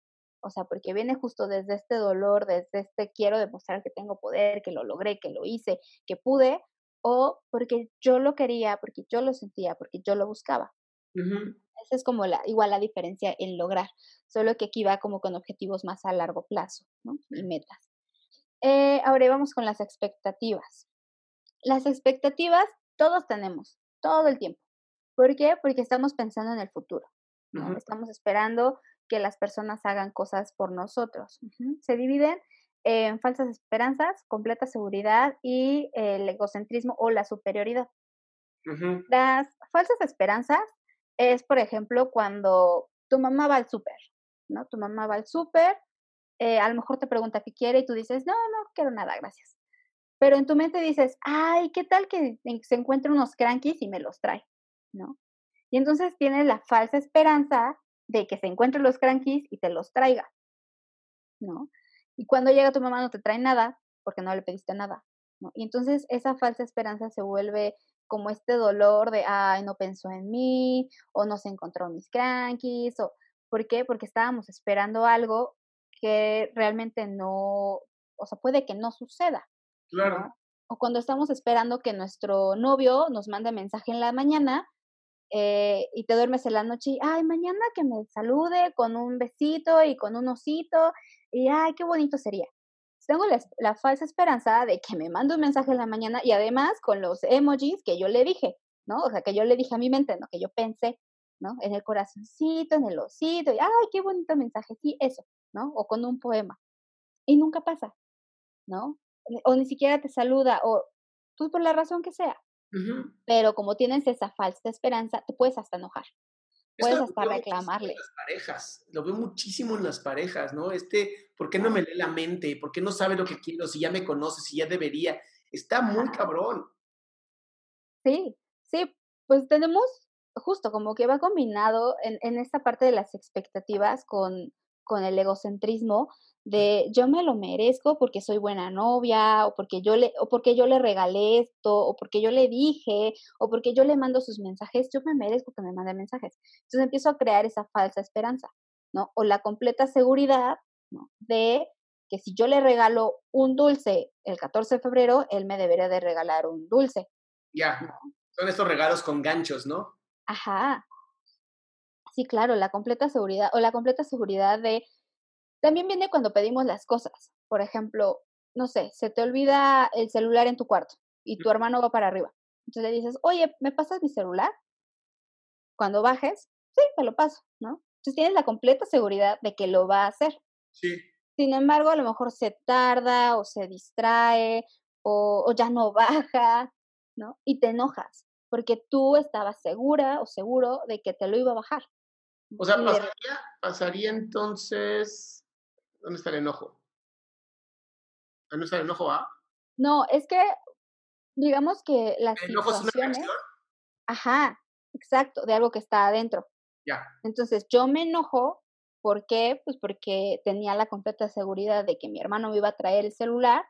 O sea, porque viene justo desde este dolor, desde este quiero demostrar que tengo poder, que lo logré, que lo hice, que pude, o porque yo lo quería, porque yo lo sentía, porque yo lo buscaba. Esa es como la, igual la diferencia en lograr, solo que aquí va como con objetivos más a largo plazo ¿no? y metas. Eh, ahora vamos con las expectativas. Las expectativas todos tenemos, todo el tiempo. ¿Por qué? Porque estamos pensando en el futuro. ¿no? Estamos esperando que las personas hagan cosas por nosotros. Se dividen en falsas esperanzas, completa seguridad y el egocentrismo o la superioridad. Las falsas esperanzas es, por ejemplo, cuando tu mamá va al súper, ¿no? Tu mamá va al súper eh, a lo mejor te pregunta qué quiere y tú dices, no, no quiero nada, gracias. Pero en tu mente dices, ay, ¿qué tal que se encuentre unos crankies y me los trae? ¿No? Y entonces tienes la falsa esperanza de que se encuentren los crankies y te los traiga. ¿No? Y cuando llega tu mamá no te trae nada porque no le pediste nada. ¿no? Y entonces esa falsa esperanza se vuelve como este dolor de, ay, no pensó en mí, o no se encontró mis crankies, o ¿por qué? Porque estábamos esperando algo que realmente no, o sea, puede que no suceda. Claro. O cuando estamos esperando que nuestro novio nos mande mensaje en la mañana eh, y te duermes en la noche y, ay, mañana que me salude con un besito y con un osito y, ay, qué bonito sería. Tengo la, falsa esperanza de que me mande un mensaje en la mañana y además con los emojis que yo le dije, ¿no? O sea, que yo le dije a mi mente, ¿no? Que yo pensé, ¿no? En el corazoncito, en el osito, y, ay, qué bonito mensaje, sí, eso, ¿no? O con un poema. Y nunca pasa, ¿no? O ni siquiera te saluda, o tú por la razón que sea. Pero como tienes esa falsa esperanza, te puedes hasta enojar. Puedes hasta reclamarle. las parejas, lo veo muchísimo en las parejas, ¿no? Este, ¿por qué no me lee la mente? ¿Por qué no sabe lo que quiero? Si ya me conoce, si ya debería. Está muy cabrón. Sí, sí, pues tenemos justo como que va combinado en, en esta parte de las expectativas con, con el egocentrismo de yo me lo merezco porque soy buena novia o porque yo le o porque yo le regalé esto o porque yo le dije o porque yo le mando sus mensajes, yo me merezco que me mande mensajes. Entonces empiezo a crear esa falsa esperanza, ¿no? O la completa seguridad, ¿no? De que si yo le regalo un dulce el 14 de febrero, él me debería de regalar un dulce. Ya. Son estos regalos con ganchos, ¿no? Ajá. Sí, claro, la completa seguridad o la completa seguridad de también viene cuando pedimos las cosas. Por ejemplo, no sé, se te olvida el celular en tu cuarto y tu hermano va para arriba. Entonces le dices, oye, ¿me pasas mi celular? Cuando bajes, sí, me lo paso, ¿no? Entonces tienes la completa seguridad de que lo va a hacer. Sí. Sin embargo, a lo mejor se tarda o se distrae o, o ya no baja, ¿no? Y te enojas porque tú estabas segura o seguro de que te lo iba a bajar. O sea, pasaría, pasaría entonces ¿Dónde está el enojo? ¿Dónde está el enojo? ¿Ah? No, es que digamos que las ¿El enojo es una reacción? Ajá, exacto, de algo que está adentro. Ya. Entonces yo me enojo, ¿por qué? Pues porque tenía la completa seguridad de que mi hermano me iba a traer el celular,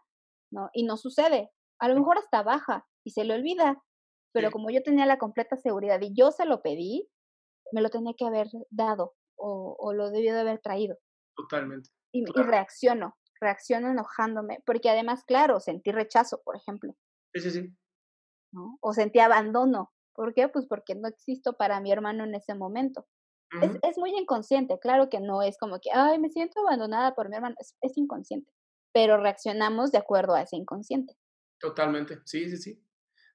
¿no? Y no sucede. A lo mejor hasta baja y se le olvida, pero como yo tenía la completa seguridad y yo se lo pedí, me lo tenía que haber dado o, o lo debió de haber traído. Totalmente y, reacciono, reacciono enojándome, porque además, claro, sentí rechazo, por ejemplo. Sí, sí, sí. ¿no? O sentí abandono. ¿Por qué? Pues porque no existo para mi hermano en ese momento. es, es, muy inconsciente, claro que no es como que, ay, me siento abandonada por mi hermano, es, es inconsciente, pero reaccionamos de acuerdo a ese inconsciente. Totalmente, sí, sí, sí.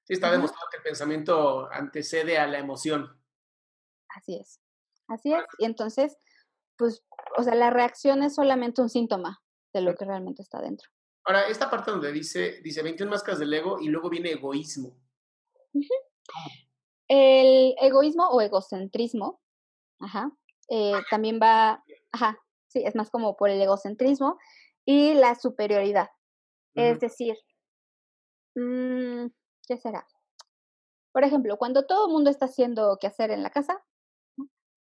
Sí, está demostrado que el pensamiento antecede a la emoción. Así es, así es. Y entonces, pues, o sea, la reacción es solamente un síntoma de lo que realmente está dentro. Ahora, esta parte donde dice, dice 21 máscaras del ego y luego viene egoísmo. El egoísmo o egocentrismo, ajá, eh, también va, ajá, sí, es más como por el egocentrismo y la superioridad. Es decir, mmm, ¿qué será? Por ejemplo, cuando todo el mundo está haciendo qué hacer en la casa,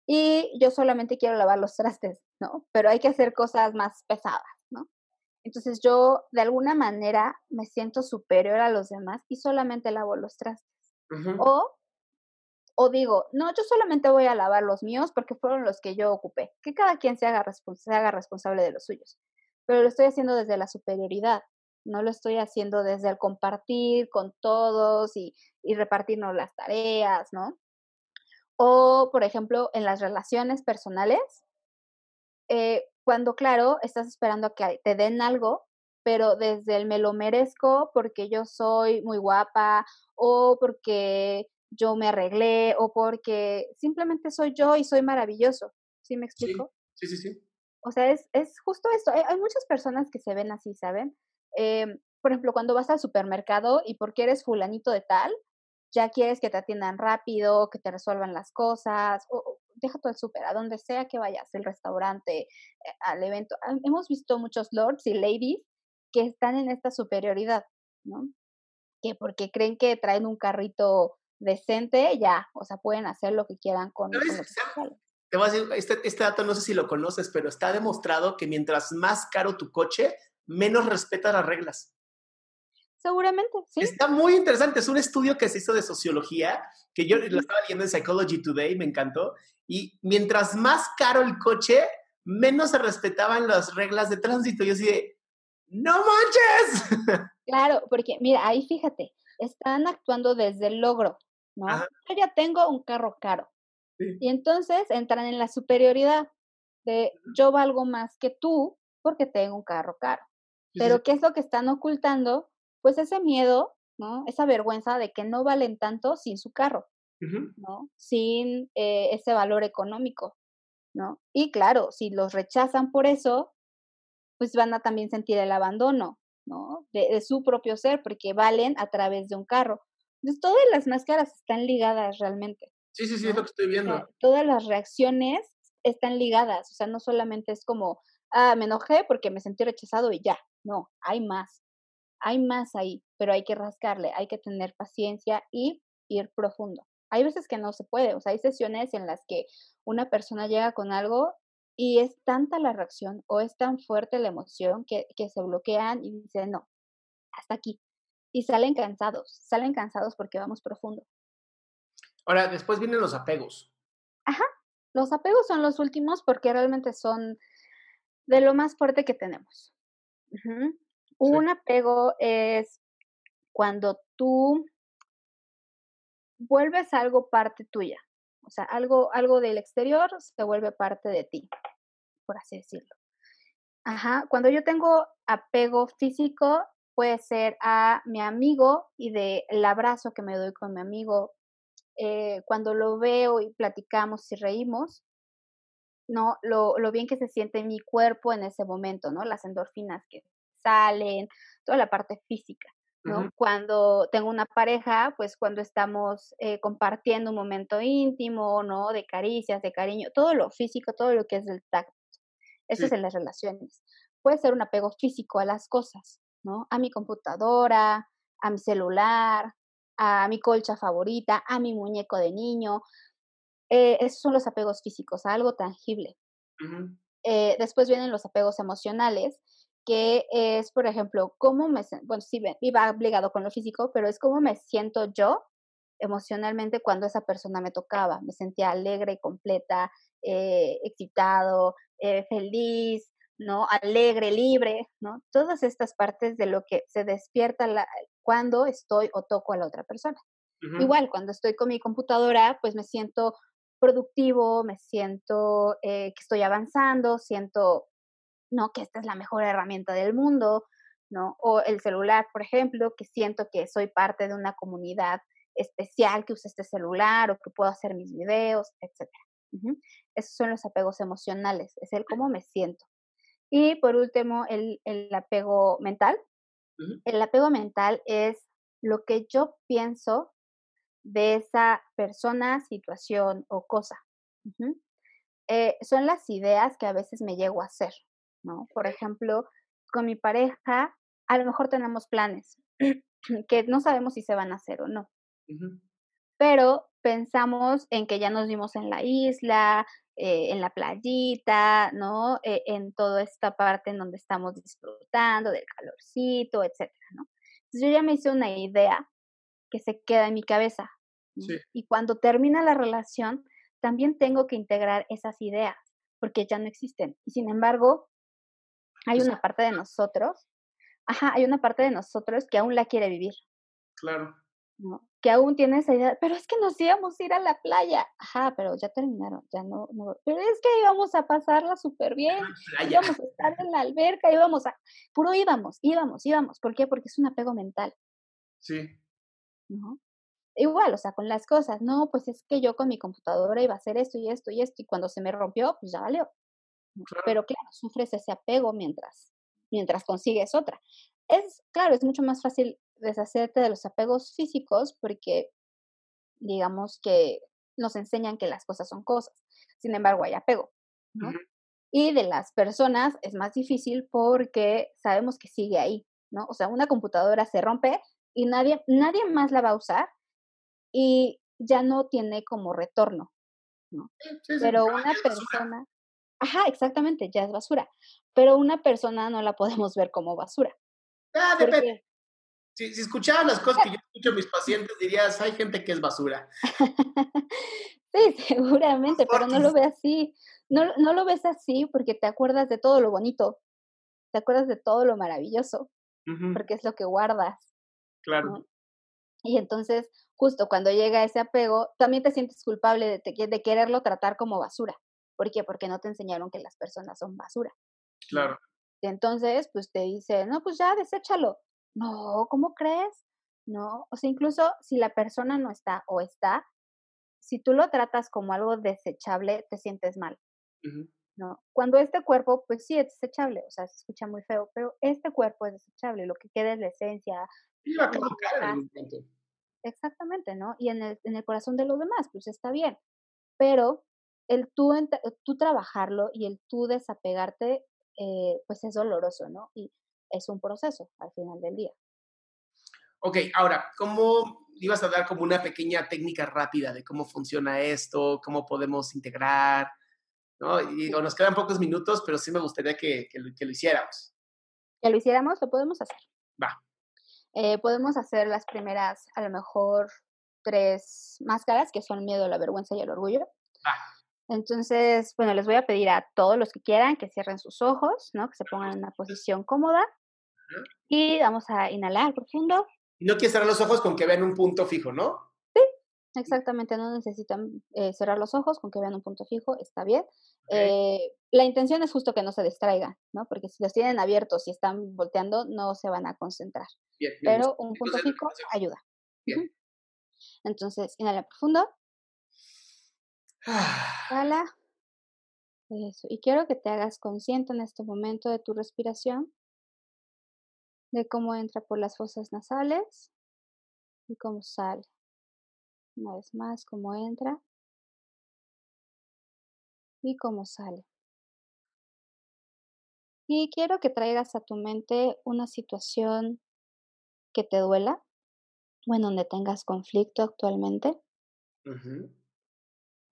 y yo solamente quiero lavar los trastes, ¿no? Pero hay que hacer cosas más pesadas, ¿no? Entonces yo de alguna manera me siento superior a los demás y solamente lavo los trastes. O o digo, no, yo solamente voy a lavar los míos porque fueron los que yo ocupé. Que cada quien se haga, se haga responsable de los suyos. Pero lo estoy haciendo desde la superioridad, no lo estoy haciendo desde el compartir con todos y, y repartirnos las tareas, ¿no? O, por ejemplo, en las relaciones personales, eh, cuando, claro, estás esperando a que te den algo, pero desde el me lo merezco porque yo soy muy guapa o porque yo me arreglé o porque simplemente soy yo y soy maravilloso. ¿Sí me explico? Sí, sí, sí. O sea, es, es justo esto. Hay, hay, muchas personas que se ven así, ¿saben? Eh, por ejemplo, cuando vas al supermercado y porque eres fulanito de tal, ya quieres que te atiendan rápido, que te resuelvan las cosas, o deja todo el súper, a donde sea que vayas, el restaurante, eh, al evento. Hemos visto muchos lords y ladies que están en esta superioridad, ¿no? Que porque creen que traen un carrito decente, ya, o sea, pueden hacer lo que quieran con, con Te voy a decir, este, este dato no sé si lo conoces, pero está demostrado que mientras más caro tu coche, menos respetas las reglas. Seguramente, sí. Está muy interesante. Es un estudio que se hizo de sociología, que yo lo estaba leyendo en Psychology Today, me encantó. Y mientras más caro el coche, menos se respetaban las reglas de tránsito. Yo así de, ¡no manches! Claro, porque mira, ahí fíjate, están actuando desde el logro, ¿no? Yo ya tengo un carro caro. Y entonces entran en la superioridad de yo valgo más que tú porque tengo un carro caro. Pero ¿qué es lo que están ocultando? Pues ese miedo, ¿no? Esa vergüenza de que no valen tanto sin su carro, ¿no? Sin eh, ese valor económico, ¿no? Y claro, si los rechazan por eso, pues van a también sentir el abandono, ¿no? De, su propio ser, porque valen a través de un carro. Entonces, todas las máscaras están ligadas realmente. Sí, sí, sí, es lo que estoy viendo. todas las reacciones están ligadas, o sea, no solamente es como, ah, me enojé porque me sentí rechazado y ya, no, hay más, hay más ahí, pero hay que rascarle, hay que tener paciencia y ir profundo. Hay veces que no se puede, o sea, hay sesiones en las que una persona llega con algo y es tanta la reacción o es tan fuerte la emoción que, que se bloquean y dicen, no, hasta aquí. Y salen cansados, salen cansados porque vamos profundo. Ahora, después vienen los apegos. Ajá, los apegos son los últimos porque realmente son de lo más fuerte que tenemos. Un apego es cuando tú vuelves algo parte tuya. O sea, algo, algo del exterior se vuelve parte de ti, por así decirlo. Ajá, cuando yo tengo apego físico, puede ser a mi amigo y del abrazo que me doy con mi amigo. Eh, cuando lo veo y platicamos y reímos, ¿no? Lo, lo bien que se siente mi cuerpo en ese momento, ¿no? Las endorfinas que salen, toda la parte física. ¿no? Cuando tengo una pareja, pues cuando estamos eh, compartiendo un momento íntimo, ¿no? De caricias, de cariño, todo lo físico, todo lo que es del tacto. Eso es en las relaciones. Puede ser un apego físico a las cosas, ¿no? A mi computadora, a mi celular, a mi colcha favorita, a mi muñeco de niño. Eh, esos son los apegos físicos, a algo tangible. Eh, después vienen los apegos emocionales, que es, por ejemplo, cómo me, bueno, sí, iba obligado con lo físico, pero es cómo me siento yo emocionalmente cuando esa persona me tocaba. Me sentía alegre, completa, eh, excitado, eh, feliz, ¿no? Alegre, libre, ¿no? Todas estas partes de lo que se despierta la, cuando estoy o toco a la otra persona. Igual, cuando estoy con mi computadora, pues me siento productivo, me siento eh, que estoy avanzando, siento ¿no? Que esta es la mejor herramienta del mundo, ¿no? O el celular, por ejemplo, que siento que soy parte de una comunidad especial que usa este celular o que puedo hacer mis videos, etc. Esos son los apegos emocionales, es el cómo me siento. Y por último, el, el apego mental. El apego mental es lo que yo pienso de esa persona, situación o cosa. Eh, son las ideas que a veces me llego a hacer, ¿no? Por ejemplo, con mi pareja, a lo mejor tenemos planes que no sabemos si se van a hacer o no. Pero pensamos en que ya nos vimos en la isla, eh, en la playita, ¿no? Eh, en toda esta parte en donde estamos disfrutando del calorcito, etcétera, ¿no? Entonces yo ya me hice una idea que se queda en mi cabeza. Y cuando termina la relación, también tengo que integrar esas ideas, porque ya no existen. Y sin embargo, hay una parte de nosotros, ajá, hay una parte de nosotros que aún la quiere vivir. Claro. ¿no? Que aún tiene esa idea, pero es que nos íbamos a ir a la playa. Ajá, pero ya terminaron, ya no, no. Pero es que íbamos a pasarla súper bien, íbamos a estar en la alberca, íbamos a, puro íbamos, íbamos, íbamos. ¿Por qué? Porque es un apego mental. Sí. ¿No? Igual, o sea, con las cosas, no, pues es que yo con mi computadora iba a hacer esto y esto y esto, y cuando se me rompió, pues ya valió. Pero claro, sufres ese apego mientras, mientras consigues otra. Es, claro, es mucho más fácil deshacerte de los apegos físicos porque digamos que nos enseñan que las cosas son cosas. sin embargo hay apego. ¿no? Y de las personas es más difícil porque sabemos que sigue ahí, ¿no? O sea, una computadora se rompe y nadie, nadie más la va a usar y ya no tiene como retorno, ¿no? Pero una persona, ajá, exactamente, ya es basura, pero una persona no la podemos ver como basura. Ah, depende. Si, si escucharas las cosas que yo escucho a mis pacientes, dirías, hay gente que es basura. sí, seguramente, pero no lo ve así. No, no lo ves así porque te acuerdas de todo lo bonito, te acuerdas de todo lo maravilloso, porque es lo que guardas. Claro. Y entonces, justo cuando llega ese apego, también te sientes culpable de, de quererlo tratar como basura. ¿Por qué? Porque no te enseñaron que las personas son basura. Claro. entonces, pues te dice, no, pues ya, deséchalo. No, ¿cómo crees? No, o sea, incluso si la persona no está o está, si tú lo tratas como algo desechable, te sientes mal. ¿no? Cuando este cuerpo, pues sí es desechable, o sea, se escucha muy feo, pero este cuerpo es desechable, lo que queda es la esencia. Exactamente, ¿no? Y en el, en el corazón de los demás, pues está bien, pero el tú, tú trabajarlo y el tú desapegarte, eh, pues es doloroso, ¿no? Y es un proceso al final del día. Ok, ahora, ¿cómo ibas a dar como una pequeña técnica rápida de cómo funciona esto, cómo podemos integrar? ¿no? Y digo, nos quedan pocos minutos, pero sí me gustaría que, que, lo, hiciéramos. Que lo hiciéramos, lo podemos hacer. Va. Eh, podemos hacer las primeras, a lo mejor, tres máscaras, que son miedo, la vergüenza y el orgullo. Va. Entonces, bueno, les voy a pedir a todos los que quieran que cierren sus ojos, ¿no? Que se pongan en una posición cómoda. Y vamos a inhalar profundo. Y no quieres cerrar los ojos con que vean un punto fijo, ¿no? Exactamente, no necesitan eh, cerrar los ojos con que vean un punto fijo, está bien. Eh, la intención es justo que no se distraigan, ¿no? Porque si los tienen abiertos y están volteando, no se van a concentrar. Pero un punto fijo ayuda. Bien. Entonces, inhala profundo. Inhala. Eso. Y quiero que te hagas consciente en este momento de tu respiración, de cómo entra por las fosas nasales y cómo sale. Una vez más, cómo entra y cómo sale. Y quiero que traigas a tu mente una situación que te duela o en donde tengas conflicto actualmente.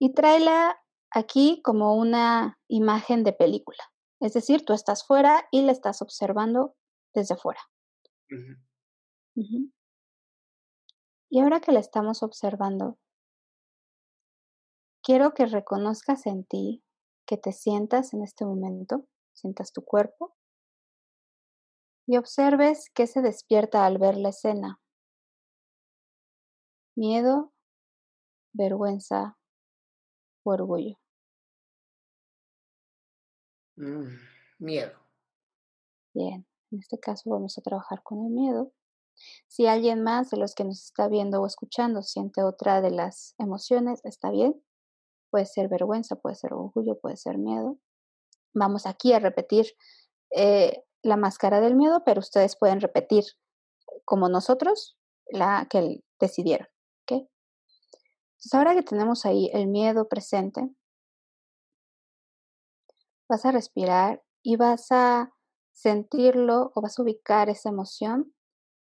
Y tráela aquí como una imagen de película. Es decir, tú estás fuera y la estás observando desde fuera. Y ahora que la estamos observando, quiero que reconozcas en ti, que te sientas en este momento, sientas tu cuerpo y observes qué se despierta al ver la escena. Miedo, vergüenza o orgullo. Mm, miedo. Bien, en este caso vamos a trabajar con el miedo. Si alguien más de los que nos está viendo o escuchando siente otra de las emociones, está bien. Puede ser vergüenza, puede ser orgullo, puede ser miedo. Vamos aquí a repetir eh, la máscara del miedo, pero ustedes pueden repetir como nosotros la que decidieron. Entonces, ahora que tenemos ahí el miedo presente, vas a respirar y vas a sentirlo o vas a ubicar esa emoción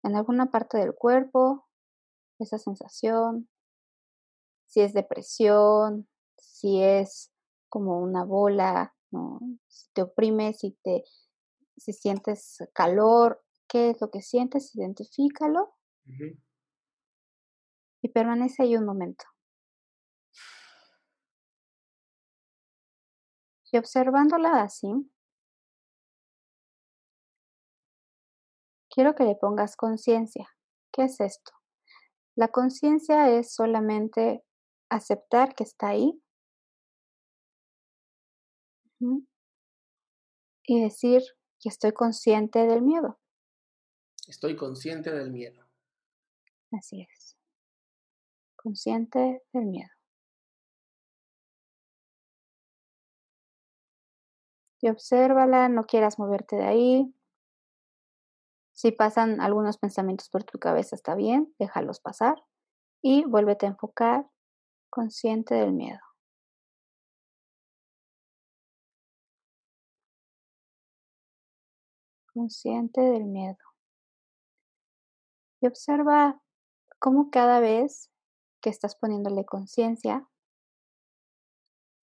en alguna parte del cuerpo, esa sensación, si es depresión, si es como una bola, ¿no? si te oprime, si te si sientes calor, qué es lo que sientes, identifícalo y permanece ahí un momento. Y observándola así, quiero que le pongas conciencia. ¿Qué es esto? La conciencia es solamente aceptar que está ahí y decir que estoy consciente del miedo. Estoy consciente del miedo. Así es. Consciente del miedo. y obsérvala, no quieras moverte de ahí. Si pasan algunos pensamientos por tu cabeza, está bien, déjalos pasar y vuélvete a enfocar consciente del miedo. Consciente del miedo. Y observa cómo cada vez que estás poniéndole conciencia,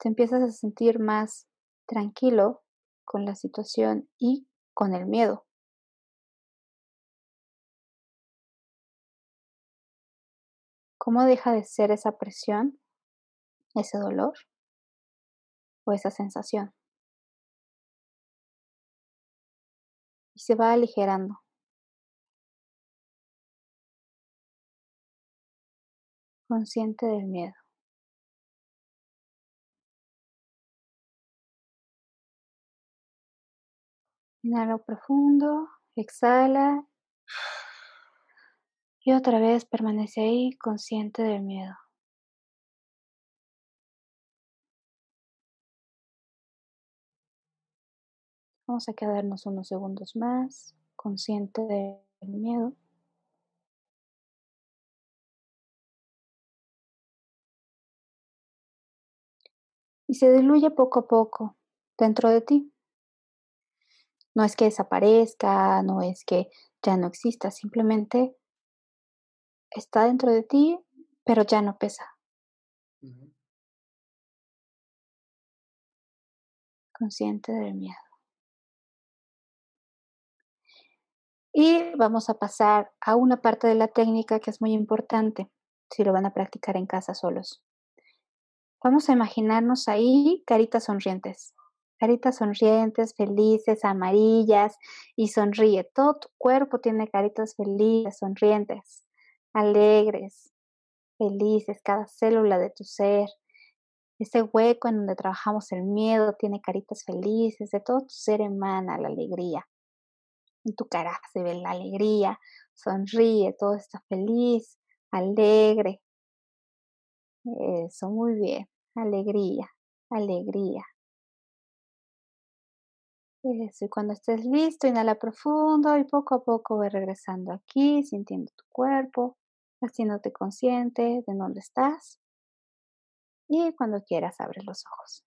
te empiezas a sentir más tranquilo, con la situación y con el miedo. ¿Cómo deja de ser esa presión, ese dolor o esa sensación? Y se va aligerando. Consciente del miedo. Inhala profundo, exhala y otra vez permanece ahí consciente del miedo. Vamos a quedarnos unos segundos más consciente del miedo. Y se diluye poco a poco dentro de ti. No es que desaparezca, no es que ya no exista, simplemente está dentro de ti, pero ya no pesa. Consciente del miedo. Y vamos a pasar a una parte de la técnica que es muy importante si lo van a practicar en casa solos. Vamos a imaginarnos ahí caritas sonrientes caritas sonrientes, felices, amarillas y sonríe. Todo tu cuerpo tiene caritas felices, sonrientes, alegres, felices, cada célula de tu ser. Ese hueco en donde trabajamos el miedo tiene caritas felices, de todo tu ser emana la alegría. En tu cara se ve la alegría, sonríe, todo está feliz, alegre. Eso, muy bien. Alegría, alegría, y cuando estés listo, inhala profundo y poco a poco ve regresando aquí, sintiendo tu cuerpo, haciéndote consciente de dónde estás. Y cuando quieras, abres los ojos.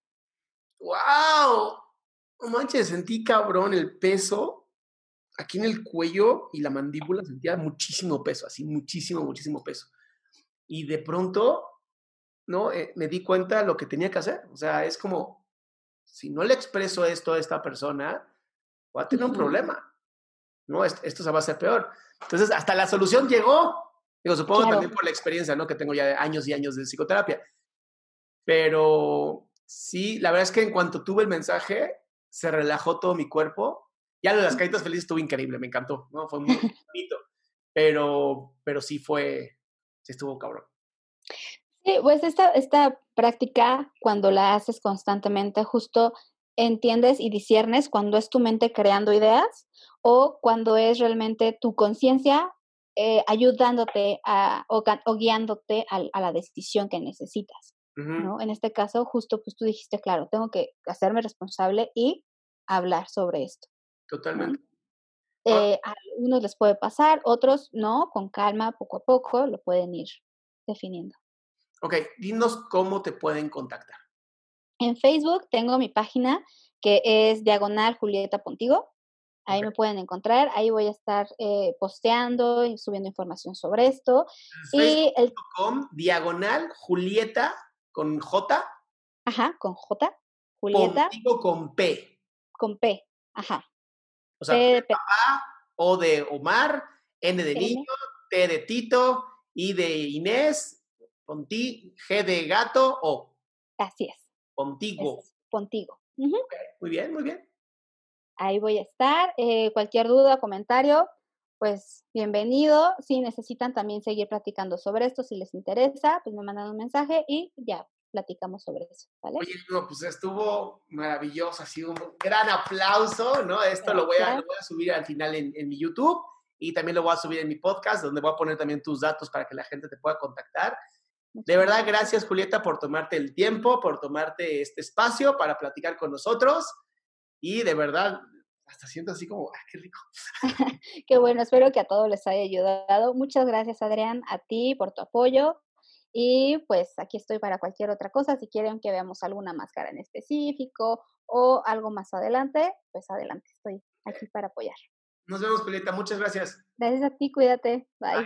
¡Wow! No manches, sentí cabrón el peso aquí en el cuello y la mandíbula, sentía muchísimo peso, así, muchísimo, muchísimo peso. Y de pronto, ¿no? Eh, me di cuenta de lo que tenía que hacer. O sea, es como, si no le expreso esto a esta persona, voy a tener un problema. ¿no? Esto, se va a hacer peor. Entonces, hasta la solución llegó. Digo, supongo también por la experiencia, ¿no? Que tengo ya años y años de psicoterapia. Pero sí, la verdad es que en cuanto tuve el mensaje, se relajó todo mi cuerpo. Ya lo de las caritas felices estuvo increíble, me encantó, ¿no? Fue muy bonito. Pero, pero sí fue, sí estuvo cabrón. Sí, pues esta, esta práctica, cuando la haces constantemente, justo entiendes y disiernes cuando es tu mente creando ideas o cuando es realmente tu conciencia eh, ayudándote a, o, guiándote a, la decisión que necesitas. ¿no? En este caso, justo pues tú dijiste, claro, tengo que hacerme responsable y hablar sobre esto. Totalmente. Eh, a algunos les puede pasar, otros no, con calma, poco a poco, lo pueden ir definiendo. Ok, dinos cómo te pueden contactar. En Facebook tengo mi página que es Diagonal Julieta Pontigo. Ahí me pueden encontrar, ahí voy a estar eh, posteando y subiendo información sobre esto. y el diagonal Julieta con J. Ajá, con J. Julieta. Pontigo con P. Con P, ajá. O sea, P de papá, O de Omar, N de niño, T de Tito, I de Inés, Ponti, G de gato o. Así es. Contigo. contigo. muy bien, muy bien. Ahí voy a estar. Eh, cualquier duda, comentario, pues bienvenido. Si necesitan también seguir platicando sobre esto, si les interesa, pues me mandan un mensaje y ya platicamos sobre eso, ¿vale? Oye, no, pues estuvo maravilloso, ha sido un gran aplauso, ¿no? Esto lo voy, a, voy, a, subir al final en, en mi YouTube y también lo voy a subir en mi podcast, donde voy a poner también tus datos para que la gente te pueda contactar. De verdad, gracias Julieta por tomarte el tiempo, por tomarte este espacio para platicar con nosotros. Y de verdad, hasta siento así como, ¡ay, qué rico! qué bueno, espero que a todos les haya ayudado. Muchas gracias, Adrián, a ti por tu apoyo. Y pues aquí estoy para cualquier otra cosa. Si quieren que veamos alguna máscara en específico o algo más adelante, pues adelante, estoy aquí para apoyar. Nos vemos, Julieta. Muchas gracias. Gracias a ti, cuídate. Bye.